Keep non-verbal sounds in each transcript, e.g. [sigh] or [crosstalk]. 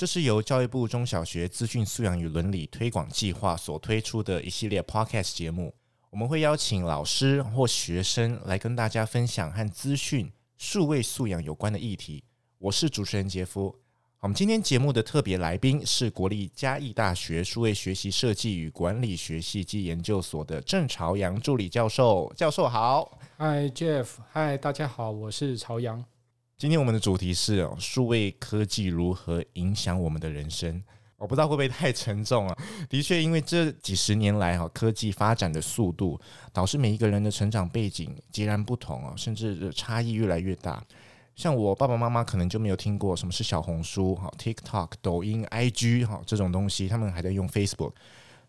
这是由教育部中小学资讯素养与伦理推广计划所推出的一系列 Podcast 节目。我们会邀请老师或学生来跟大家分享和资讯数位素养有关的议题。我是主持人杰夫。我们今天节目的特别来宾是国立嘉义大学数位学习设计与管理学系暨研究所的郑朝阳助理教授。教授好。Hi Jeff，嗨，大家好，我是朝阳。今天我们的主题是，数位科技如何影响我们的人生？我不知道会不会太沉重啊。[laughs] 的确，因为这几十年来哈，科技发展的速度，导致每一个人的成长背景截然不同啊，甚至差异越来越大。像我爸爸妈妈可能就没有听过什么是小红书、哈 TikTok、抖音、IG 哈这种东西，他们还在用 Facebook。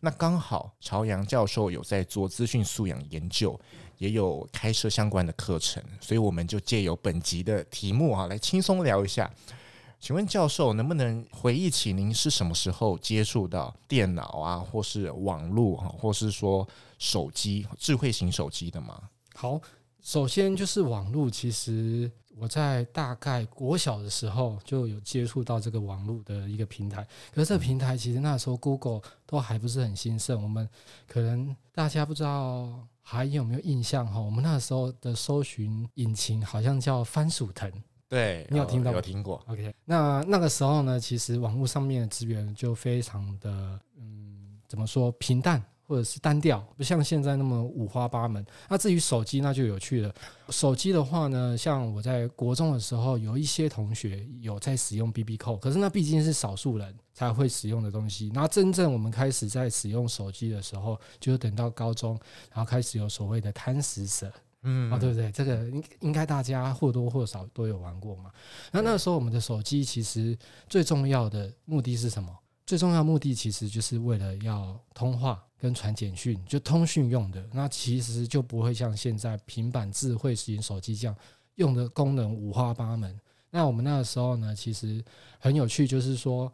那刚好朝阳教授有在做资讯素养研究，也有开设相关的课程，所以我们就借由本集的题目啊，来轻松聊一下。请问教授能不能回忆起您是什么时候接触到电脑啊，或是网络啊，或是说手机、智慧型手机的吗？好，首先就是网络，其实。我在大概国小的时候就有接触到这个网络的一个平台，可是这个平台其实那时候 Google 都还不是很兴盛，我们可能大家不知道还有没有印象哈？我们那时候的搜寻引擎好像叫番薯藤，对，你有听到吗？有听过？OK，那那个时候呢，其实网络上面的资源就非常的嗯，怎么说平淡。或者是单调，不像现在那么五花八门。那至于手机，那就有趣了。手机的话呢，像我在国中的时候，有一些同学有在使用 BB Call，可是那毕竟是少数人才会使用的东西。那真正我们开始在使用手机的时候，就是等到高中，然后开始有所谓的贪食蛇，嗯，啊，对不对？这个应应该大家或多或少都有玩过嘛。那那时候我们的手机其实最重要的目的是什么？最重要目的其实就是为了要通话。跟传简讯就通讯用的，那其实就不会像现在平板智慧型手机这样用的功能五花八门。那我们那个时候呢，其实很有趣，就是说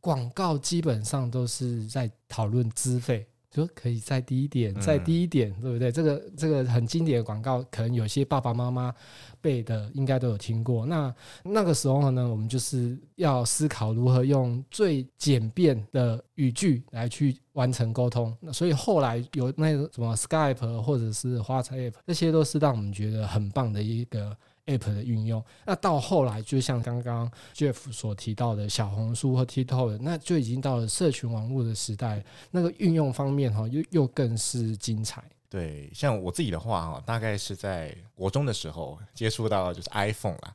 广告基本上都是在讨论资费。说可以再低一点，再低一点，对不对？这个这个很经典的广告，可能有些爸爸妈妈辈的应该都有听过。那那个时候呢，我们就是要思考如何用最简便的语句来去完成沟通。那所以后来有那个什么 Skype 或者是 WhatsApp，这些都是让我们觉得很棒的一个。App 的运用，那到后来就像刚刚 Jeff 所提到的小红书和 TikTok，那就已经到了社群网络的时代。那个运用方面哈，又又更是精彩。对，像我自己的话哈，大概是在国中的时候接触到就是 iPhone 啦，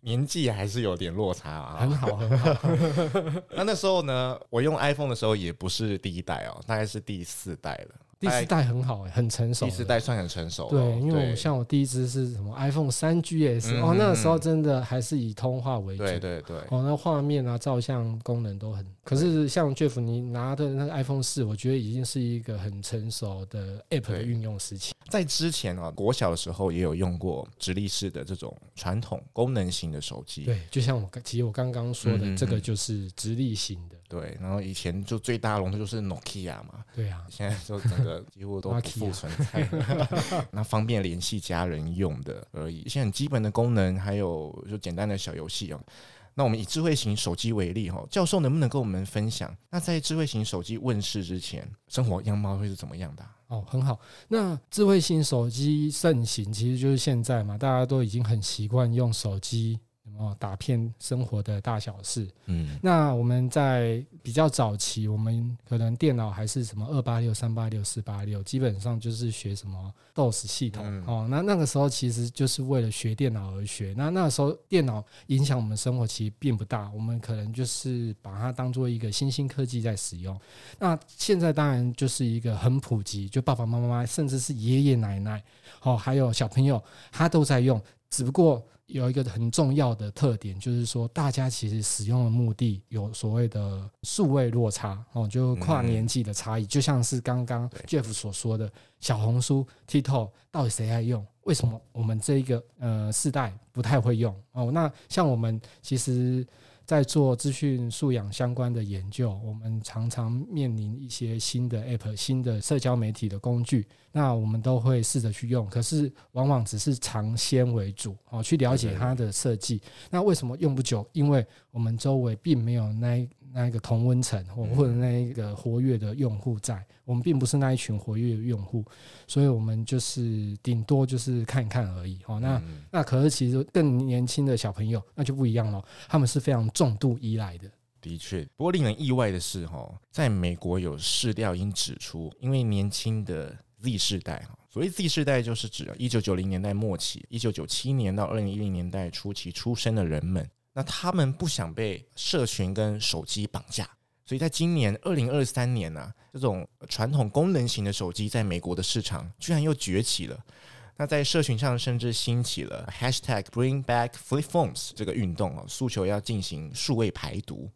年纪还是有点落差啊。很好，很好。[laughs] 那那时候呢，我用 iPhone 的时候也不是第一代哦，大概是第四代了。第四代很好哎，很成熟。第四代算很成熟。对，因为我像我第一支是什么 iPhone 三 GS 哦，那个时候真的还是以通话为主。对对对。哦，那画面啊、照相功能都很。可是像 Jeff 你拿的那个 iPhone 四，我觉得已经是一个很成熟的 App 的运用时期。在之前啊，国小的时候也有用过直立式的这种传统功能型的手机。对，就像我其实我刚刚说的，这个就是直立型的。对，然后以前就最大龙头就是 Nokia 嘛。对啊。现在就整个。几乎都不复存在，那方便联系家人用的而已。一些很基本的功能，还有就简单的小游戏哦。那我们以智慧型手机为例哈，教授能不能跟我们分享？那在智慧型手机问世之前，生活样貌会是怎么样的？哦，很好。那智慧型手机盛行，其实就是现在嘛，大家都已经很习惯用手机。哦，打遍生活的大小事。嗯，那我们在比较早期，我们可能电脑还是什么二八六、三八六、四八六，基本上就是学什么 DOS 系统。嗯、哦，那那个时候其实就是为了学电脑而学。那那时候电脑影响我们生活其实并不大，我们可能就是把它当做一个新兴科技在使用。那现在当然就是一个很普及，就爸爸妈妈甚至是爷爷奶奶，哦，还有小朋友，他都在用，只不过。有一个很重要的特点，就是说大家其实使用的目的有所谓的数位落差哦，就跨年纪的差异，就像是刚刚 Jeff 所说的，小红书、TikTok 到底谁爱用？为什么我们这一个呃世代不太会用哦？那像我们其实。在做资讯素养相关的研究，我们常常面临一些新的 App、新的社交媒体的工具，那我们都会试着去用，可是往往只是尝鲜为主哦，去了解它的设计。那为什么用不久？因为我们周围并没有那。那一个同温层，或或者那一个活跃的用户在，我们并不是那一群活跃的用户，所以我们就是顶多就是看一看而已。哦，那那可是其实更年轻的小朋友那就不一样了，他们是非常重度依赖的。的确，不过令人意外的是，哈，在美国有市调已经指出，因为年轻的 Z 世代，哈，所谓 Z 世代就是指一九九零年代末期、一九九七年到二零一零年代初期出生的人们。那他们不想被社群跟手机绑架，所以在今年二零二三年呢、这种传统功能型的手机在美国的市场居然又崛起了。那在社群上甚至兴起了 Hashtag Bring Back Flip Phones 这个运动啊，诉求要进行数位排毒，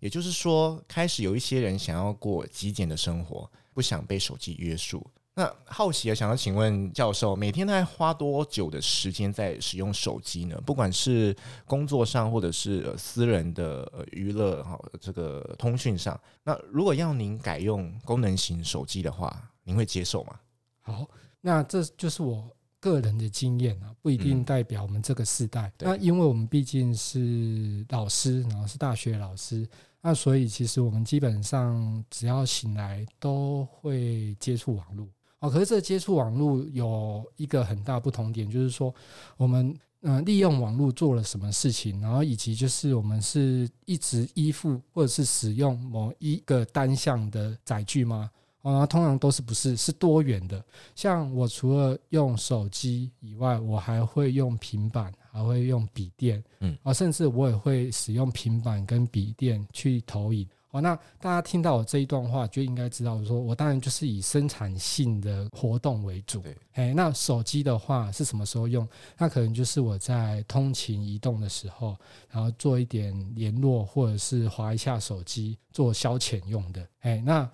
也就是说，开始有一些人想要过极简的生活，不想被手机约束。那好奇啊，想要请问教授，每天大概花多久的时间在使用手机呢？不管是工作上，或者是私人的娱乐哈，这个通讯上。那如果要您改用功能型手机的话，您会接受吗？好，那这就是我个人的经验啊，不一定代表我们这个世代。嗯、那因为我们毕竟是老师，然后是大学老师，那所以其实我们基本上只要醒来都会接触网络。哦，可是这接触网络有一个很大不同点，就是说我们嗯利用网络做了什么事情，然后以及就是我们是一直依附或者是使用某一个单向的载具吗？哦，通常都是不是，是多元的。像我除了用手机以外，我还会用平板，还会用笔电，嗯，啊，甚至我也会使用平板跟笔电去投影。哦，那大家听到我这一段话，就应该知道，说我当然就是以生产性的活动为主。哎，那手机的话是什么时候用？那可能就是我在通勤移动的时候，然后做一点联络，或者是划一下手机做消遣用的。哎，那。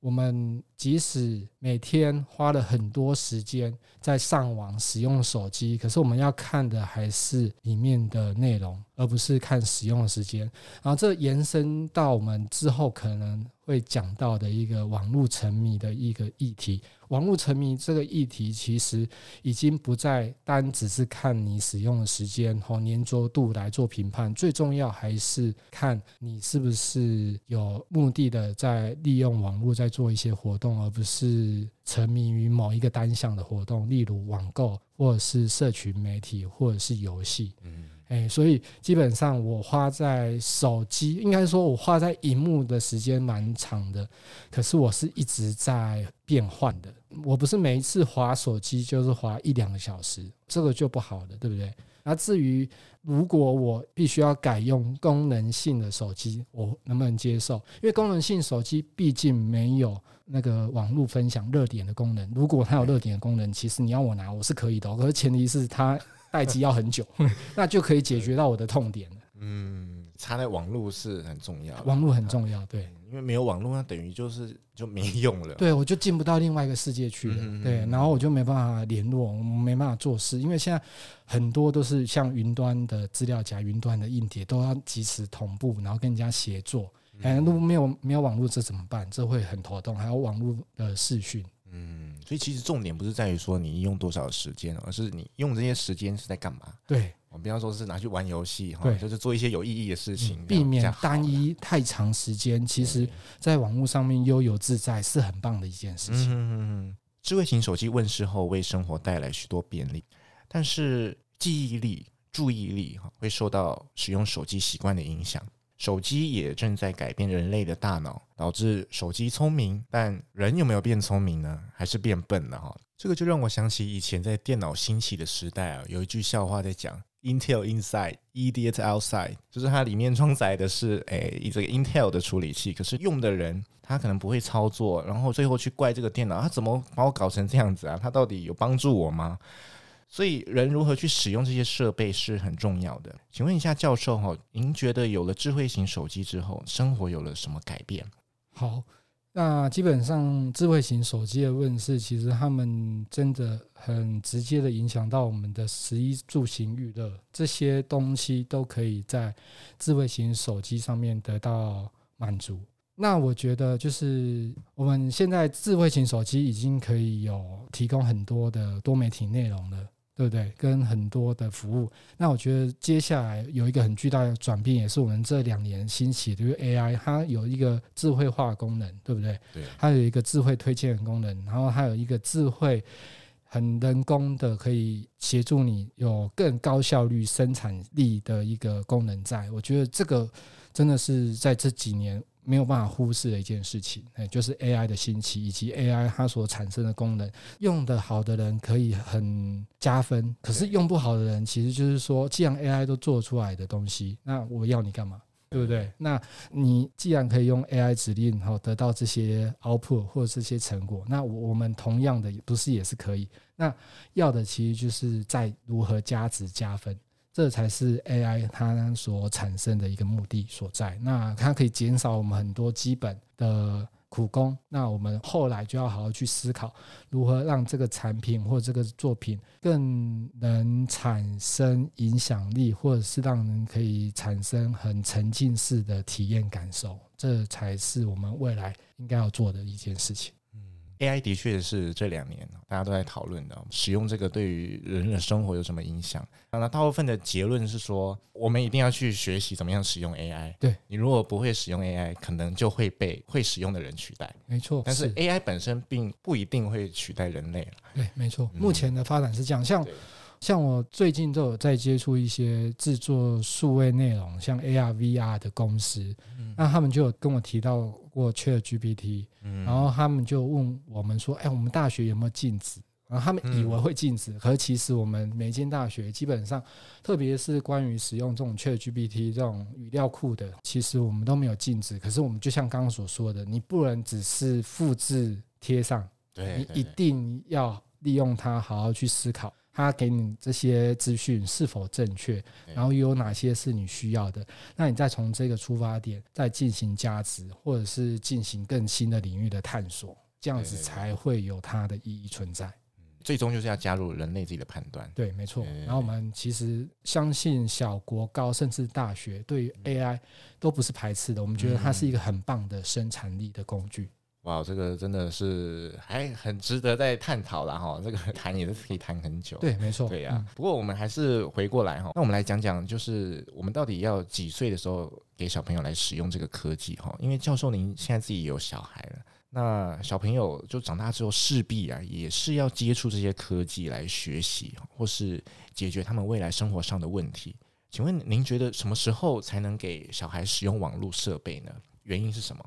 我们即使每天花了很多时间在上网使用手机，可是我们要看的还是里面的内容，而不是看使用的时间。然后这延伸到我们之后可能会讲到的一个网络沉迷的一个议题。网络沉迷这个议题，其实已经不再单只是看你使用的时间和粘着度来做评判，最重要还是看你是不是有目的的在利用网络在做一些活动，而不是沉迷于某一个单项的活动，例如网购，或者是社群媒体，或者是游戏。嗯。哎，所以基本上我花在手机，应该说我花在荧幕的时间蛮长的，可是我是一直在变换的。我不是每一次划手机就是划一两个小时，这个就不好了，对不对？那至于如果我必须要改用功能性的手机，我能不能接受？因为功能性手机毕竟没有那个网络分享热点的功能。如果它有热点的功能，其实你要我拿，我是可以的。可是前提是它。待机要很久，[laughs] 那就可以解决到我的痛点了。嗯，插在网络是很重要，网络很重要，对，因为没有网络，那等于就是就没用了。对，我就进不到另外一个世界去了。嗯、对，然后我就没办法联络，我没办法做事，因为现在很多都是像云端的资料夹、云端的硬碟，都要及时同步，然后跟人家协作。哎、果没有没有网络，这怎么办？这会很头痛。还有网络的视讯。嗯，所以其实重点不是在于说你用多少时间，而是你用这些时间是在干嘛？对，我比方说是拿去玩游戏哈，就是做一些有意义的事情，避免单一太长时间。其实，在网络上面悠游自在是很棒的一件事情。嗯，智慧型手机问世后，为生活带来许多便利，但是记忆力、注意力哈会受到使用手机习惯的影响。手机也正在改变人类的大脑，导致手机聪明，但人有没有变聪明呢？还是变笨了哈？这个就让我想起以前在电脑兴起的时代啊，有一句笑话在讲：“Intel inside, idiot outside”，就是它里面装载的是诶，这个 Intel 的处理器，可是用的人他可能不会操作，然后最后去怪这个电脑，他怎么把我搞成这样子啊？他到底有帮助我吗？所以人如何去使用这些设备是很重要的。请问一下教授哈，您觉得有了智慧型手机之后，生活有了什么改变？好。那基本上，智慧型手机的问世，其实他们真的很直接的影响到我们的食衣住行娱乐这些东西，都可以在智慧型手机上面得到满足。那我觉得，就是我们现在智慧型手机已经可以有提供很多的多媒体内容了。对不对？跟很多的服务，那我觉得接下来有一个很巨大的转变，也是我们这两年兴起的，就是 AI，它有一个智慧化功能，对不对？对。它有一个智慧推荐的功能，然后它有一个智慧很人工的，可以协助你有更高效率生产力的一个功能在。我觉得这个真的是在这几年。没有办法忽视的一件事情，哎，就是 AI 的兴起以及 AI 它所产生的功能，用得好的人可以很加分，可是用不好的人，其实就是说，既然 AI 都做出来的东西，那我要你干嘛？对不对？那你既然可以用 AI 指令，然后得到这些 output 或者这些成果，那我们同样的不是也是可以？那要的其实就是在如何加值加分。这才是 AI 它所产生的一个目的所在。那它可以减少我们很多基本的苦工。那我们后来就要好好去思考，如何让这个产品或这个作品更能产生影响力，或者是让人可以产生很沉浸式的体验感受。这才是我们未来应该要做的一件事情。AI 的确是这两年大家都在讨论的，使用这个对于人的生活有什么影响？那大部分的结论是说，我们一定要去学习怎么样使用 AI。对，你如果不会使用 AI，可能就会被会使用的人取代。没错，但是 AI 本身并不一定会取代人类。对，没错，目前的发展是这样。像像我最近都有在接触一些制作数位内容，像 AR、VR 的公司，那他们就有跟我提到过 ChatGPT，然后他们就问我们说：“哎，我们大学有没有禁止？”然后他们以为会禁止，可是其实我们每间大学基本上，特别是关于使用这种 ChatGPT 这种语料库的，其实我们都没有禁止。可是我们就像刚刚所说的，你不能只是复制贴上，你一定要利用它，好好去思考。他给你这些资讯是否正确，然后又有哪些是你需要的？那你再从这个出发点再进行加值，或者是进行更新的领域的探索，这样子才会有它的意义存在。最终就是要加入人类自己的判断。对，没错。然后我们其实相信小国高甚至大学对于 AI 都不是排斥的，我们觉得它是一个很棒的生产力的工具。哇，这个真的是还很值得再探讨了哈。这个 [laughs] 谈也是可以谈很久。对，没错。对呀、啊，不过我们还是回过来哈，那我们来讲讲，就是我们到底要几岁的时候给小朋友来使用这个科技哈？因为教授您现在自己有小孩了，那小朋友就长大之后势必啊也是要接触这些科技来学习，或是解决他们未来生活上的问题。请问您觉得什么时候才能给小孩使用网络设备呢？原因是什么？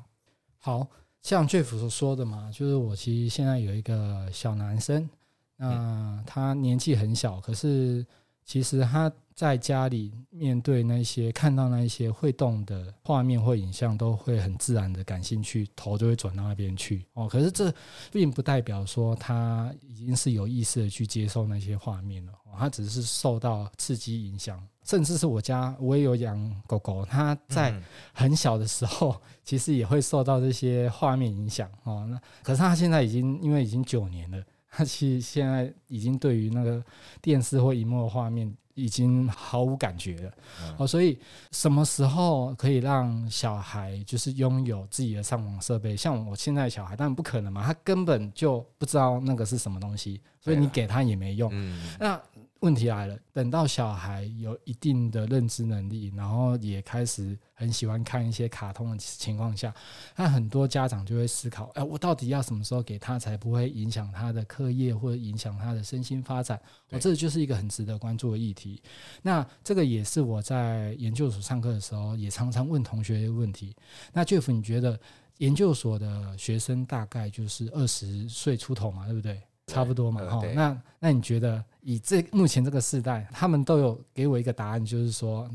好。像 Jeff 所说的嘛，就是我其实现在有一个小男生，那他年纪很小，可是其实他在家里面对那些看到那些会动的画面或影像，都会很自然的感兴趣，头就会转到那边去哦。可是这并不代表说他已经是有意识的去接受那些画面了，他只是受到刺激影响。甚至是我家，我也有养狗狗，它在很小的时候，其实也会受到这些画面影响哦。那可是它现在已经因为已经九年了，[laughs] 它其实现在已经对于那个电视或荧幕的画面已经毫无感觉了哦。所以什么时候可以让小孩就是拥有自己的上网设备？像我现在小孩，当然不可能嘛，他根本就不知道那个是什么东西，所以你给他也没用。那问题来了，等到小孩有一定的认知能力，然后也开始很喜欢看一些卡通的情况下，那很多家长就会思考：哎，我到底要什么时候给他，才不会影响他的课业或者影响他的身心发展？哦，这就是一个很值得关注的议题。那这个也是我在研究所上课的时候，也常常问同学一个问题。那 Jeff，你觉得研究所的学生大概就是二十岁出头嘛，对不对？差不多嘛，哈。那那你觉得以这目前这个时代，他们都有给我一个答案，就是说，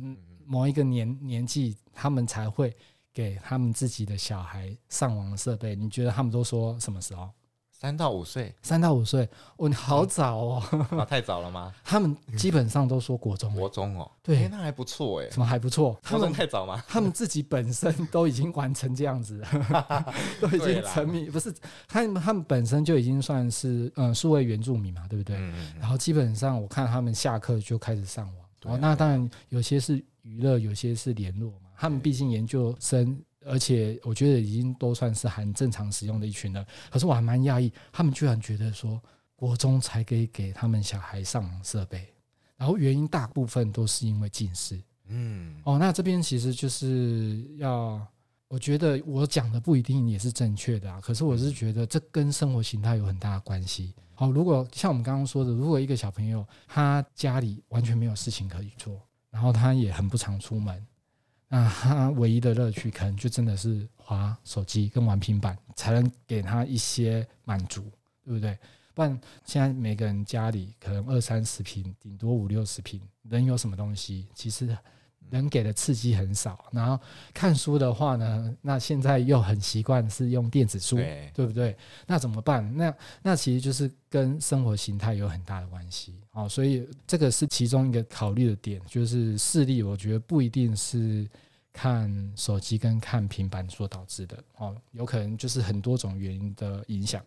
某一个年年纪，他们才会给他们自己的小孩上网的设备。你觉得他们都说什么时候？三到五岁，三到五岁，哦，你好早哦，[laughs] 啊，太早了吗？他们基本上都说国中，国中哦，对、欸，那还不错哎，什么还不错？[laughs] 他们太早吗？[laughs] 他们自己本身都已经完成这样子，都已经沉迷，不是他们他们本身就已经算是嗯数位原住民嘛，对不对？嗯、然后基本上我看他们下课就开始上网，哦，那当然有些是娱乐，有些是联络嘛。他们毕竟研究生。而且我觉得已经都算是很正常使用的一群了。可是我还蛮讶异，他们居然觉得说国中才可以给他们小孩上网设备，然后原因大部分都是因为近视。嗯，哦，那这边其实就是要，我觉得我讲的不一定也是正确的啊。可是我是觉得这跟生活形态有很大的关系。好，如果像我们刚刚说的，如果一个小朋友他家里完全没有事情可以做，然后他也很不常出门。那他唯一的乐趣，可能就真的是滑手机跟玩平板，才能给他一些满足，对不对？不然现在每个人家里可能二三十平，顶多五六十平，能有什么东西？其实。能给的刺激很少，然后看书的话呢，那现在又很习惯是用电子书，对，对不对？那怎么办？那那其实就是跟生活形态有很大的关系哦，所以这个是其中一个考虑的点，就是视力，我觉得不一定是看手机跟看平板所导致的哦，有可能就是很多种原因的影响。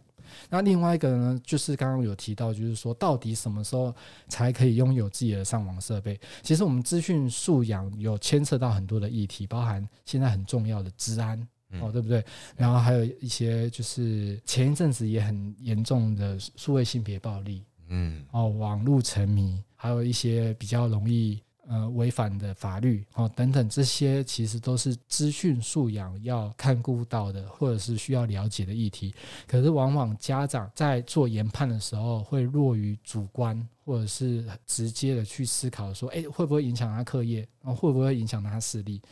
那另外一个呢，就是刚刚有提到，就是说到底什么时候才可以拥有自己的上网设备？其实我们资讯素养有牵涉到很多的议题，包含现在很重要的治安哦，对不对？然后还有一些就是前一阵子也很严重的数位性别暴力，嗯，哦，网络沉迷，还有一些比较容易。呃，违反的法律哦，等等，这些其实都是资讯素养要看顾到的，或者是需要了解的议题。可是，往往家长在做研判的时候，会弱于主观，或者是直接的去思考说，诶，会不会影响他课业？会不会影响他视力？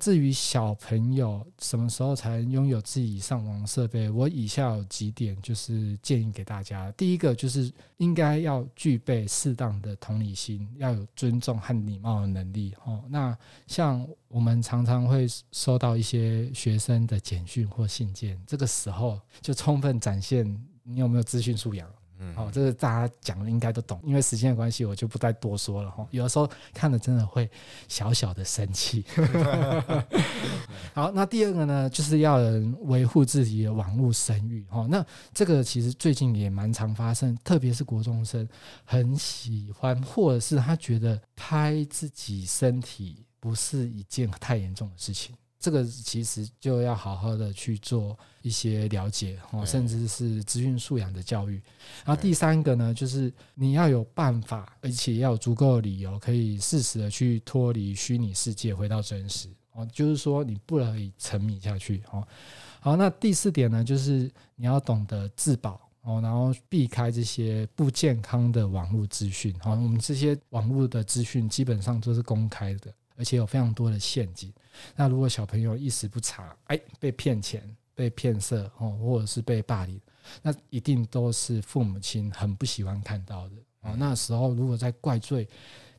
至于小朋友什么时候才能拥有自己上网设备，我以下有几点就是建议给大家。第一个就是应该要具备适当的同理心，要有尊重和礼貌的能力。哦，那像我们常常会收到一些学生的简讯或信件，这个时候就充分展现你有没有资讯素养。嗯，好，这个大家讲的应该都懂，因为时间的关系，我就不再多说了哈。有的时候看了真的会小小的生气。[laughs] 好，那第二个呢，就是要人维护自己的网络声誉哈。那这个其实最近也蛮常发生，特别是国中生很喜欢，或者是他觉得拍自己身体不是一件太严重的事情。这个其实就要好好的去做一些了解哦，甚至是资讯素养的教育。然后第三个呢，就是你要有办法，而且要有足够的理由，可以适时的去脱离虚拟世界，回到真实哦。就是说，你不能沉迷下去哦。好，那第四点呢，就是你要懂得自保哦，然后避开这些不健康的网络资讯。好，我们这些网络的资讯基本上都是公开的。而且有非常多的陷阱。那如果小朋友一时不察，哎，被骗钱、被骗色哦，或者是被霸凌，那一定都是父母亲很不喜欢看到的哦。那时候如果在怪罪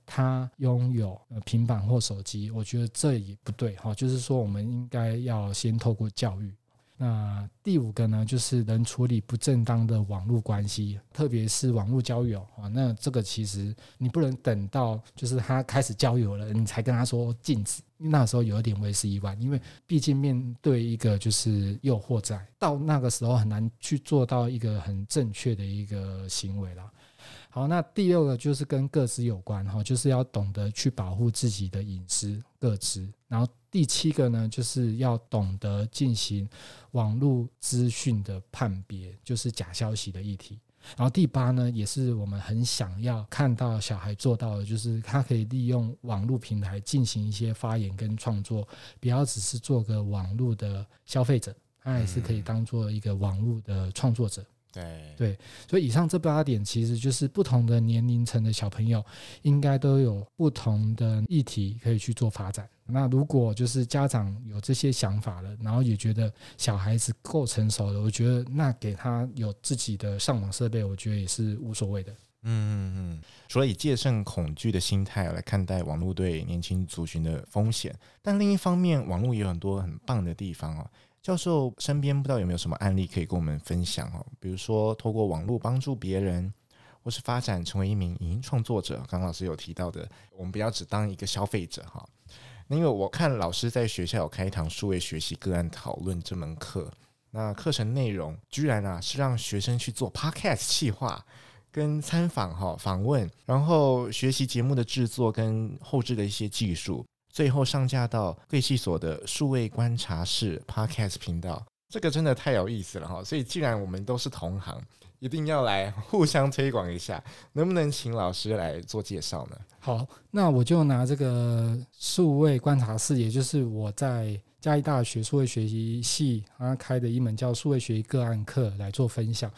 他拥有平板或手机，我觉得这也不对哈。就是说，我们应该要先透过教育。那第五个呢，就是能处理不正当的网络关系，特别是网络交友啊。那这个其实你不能等到就是他开始交友了，你才跟他说禁止，那时候有点为时已晚，因为毕竟面对一个就是诱惑在，到那个时候很难去做到一个很正确的一个行为了。好，那第六个就是跟个资有关哈，就是要懂得去保护自己的隐私个资，然后。第七个呢，就是要懂得进行网络资讯的判别，就是假消息的议题。然后第八呢，也是我们很想要看到小孩做到的，就是他可以利用网络平台进行一些发言跟创作，不要只是做个网络的消费者，他也是可以当做一个网络的创作者。对对，所以以上这八点其实就是不同的年龄层的小朋友，应该都有不同的议题可以去做发展。那如果就是家长有这些想法了，然后也觉得小孩子够成熟了，我觉得那给他有自己的上网设备，我觉得也是无所谓的。嗯嗯嗯。所以戒慎恐惧的心态来看待网络对年轻族群的风险，但另一方面，网络也有很多很棒的地方哦。教授身边不知道有没有什么案例可以跟我们分享哦？比如说透过网络帮助别人，或是发展成为一名影音创作者。刚刚老师有提到的，我们不要只当一个消费者哈。那因为我看老师在学校有开一堂数位学习个案讨论这门课，那课程内容居然啊是让学生去做 podcast 企划跟参访哈访问，然后学习节目的制作跟后制的一些技术。最后上架到贵系所的数位观察室 Podcast 频道，这个真的太有意思了哈！所以既然我们都是同行，一定要来互相推广一下，能不能请老师来做介绍呢？好，那我就拿这个数位观察室，也就是我在嘉义大学数位学习系啊开的一门叫数位学习个案课来做分享。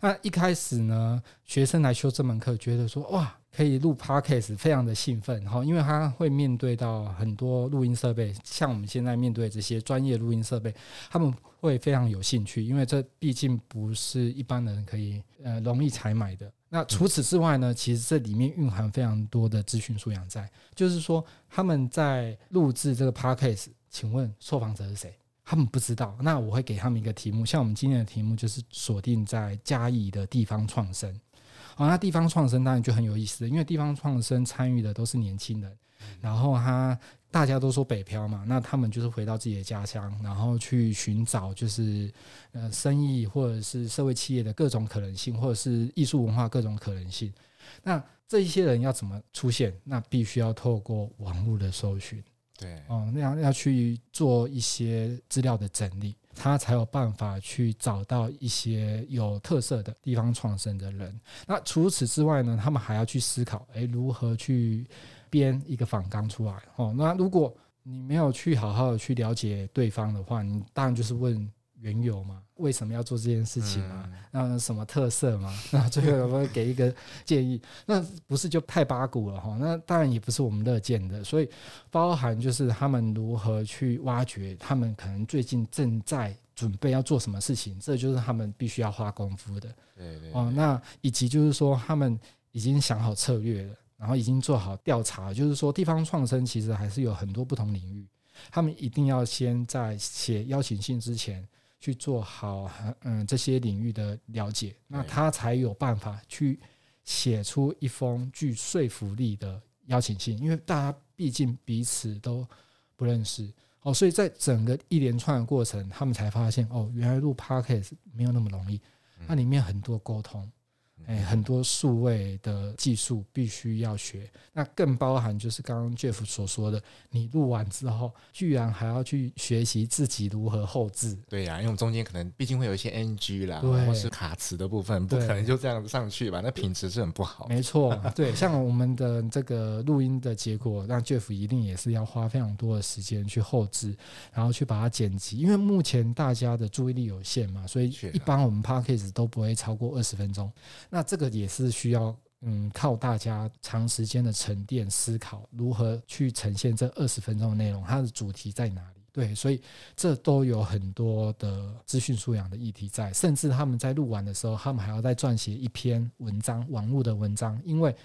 那一开始呢，学生来修这门课，觉得说哇。可以录 Podcast，非常的兴奋哈，因为他会面对到很多录音设备，像我们现在面对这些专业录音设备，他们会非常有兴趣，因为这毕竟不是一般人可以呃容易采买的。那除此之外呢，其实这里面蕴含非常多的资讯素养在，就是说他们在录制这个 Podcast，请问受访者是谁？他们不知道。那我会给他们一个题目，像我们今天的题目就是锁定在嘉义的地方创生。哦，那地方创生当然就很有意思，因为地方创生参与的都是年轻人，然后他大家都说北漂嘛，那他们就是回到自己的家乡，然后去寻找就是呃生意或者是社会企业的各种可能性，或者是艺术文化各种可能性。那这一些人要怎么出现？那必须要透过网络的搜寻，对，哦，那样要去做一些资料的整理。他才有办法去找到一些有特色的地方创生的人。那除此之外呢，他们还要去思考，哎，如何去编一个访纲出来？哦，那如果你没有去好好的去了解对方的话，你当然就是问。缘由嘛？为什么要做这件事情嘛？那什么特色嘛？[laughs] 那最后有没有给一个建议？那不是就太八股了哈？那当然也不是我们乐见的。所以包含就是他们如何去挖掘，他们可能最近正在准备要做什么事情，这就是他们必须要花功夫的。对对。哦，那以及就是说他们已经想好策略了，然后已经做好调查，就是说地方创生其实还是有很多不同领域，他们一定要先在写邀请信之前。去做好 [laughs] 嗯这些领域的了解，那他才有办法去写出一封具说服力的邀请信，因为大家毕竟彼此都不认识。哦，所以在整个一连串的过程，他们才发现哦，原来录 Podcast 没有那么容易，那里面很多沟通。哎，很多数位的技术必须要学，那更包含就是刚刚 Jeff 所说的，你录完之后，居然还要去学习自己如何后置。对呀、啊，因为我们中间可能毕竟会有一些 NG 啦，或是卡词的部分，不可能就这样子上去吧？那品质是很不好。没错，对，像我们的这个录音的结果，让 Jeff 一定也是要花非常多的时间去后置，然后去把它剪辑。因为目前大家的注意力有限嘛，所以一般我们 p a c k a g e 都不会超过二十分钟。那这个也是需要嗯，靠大家长时间的沉淀思考，如何去呈现这二十分钟的内容，它的主题在哪里？对，所以这都有很多的资讯素养的议题在，甚至他们在录完的时候，他们还要再撰写一篇文章，网络的文章，因为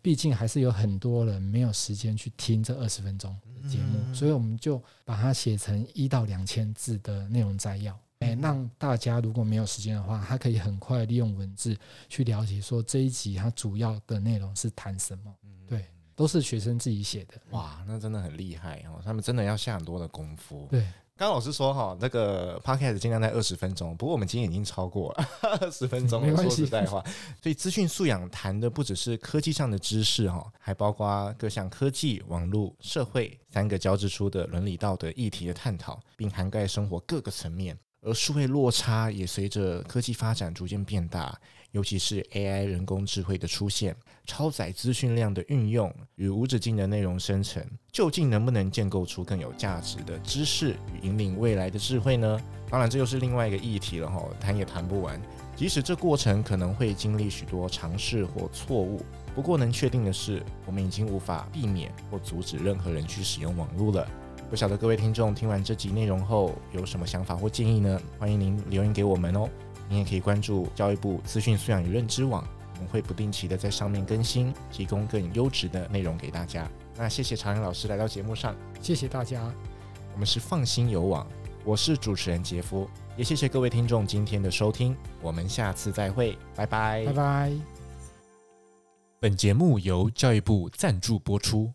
毕竟还是有很多人没有时间去听这二十分钟的节目，所以我们就把它写成一到两千字的内容摘要。哎，让大家如果没有时间的话，他可以很快利用文字去了解说这一集它主要的内容是谈什么。对，都是学生自己写的。哇，那真的很厉害哦！他们真的要下很多的功夫。对，刚刚老师说哈，那个 podcast 尽量在二十分钟，不过我们今天已经超过了二十分钟了。说实在话，所以资讯素养谈的不只是科技上的知识哈，还包括各项科技、网络、社会三个交织出的伦理道德议题的探讨，并涵盖生活各个层面。而数位落差也随着科技发展逐渐变大，尤其是 AI 人工智慧的出现，超载资讯量的运用与无止境的内容生成，究竟能不能建构出更有价值的知识与引领未来的智慧呢？当然，这又是另外一个议题了哈，谈也谈不完。即使这过程可能会经历许多尝试或错误，不过能确定的是，我们已经无法避免或阻止任何人去使用网络了。不晓得各位听众听完这集内容后有什么想法或建议呢？欢迎您留言给我们哦。您也可以关注教育部资讯素养与认知网，我们会不定期的在上面更新，提供更优质的内容给大家。那谢谢常阳老师来到节目上，谢谢大家。我们是放心有网，我是主持人杰夫，也谢谢各位听众今天的收听，我们下次再会，拜拜，拜拜。本节目由教育部赞助播出。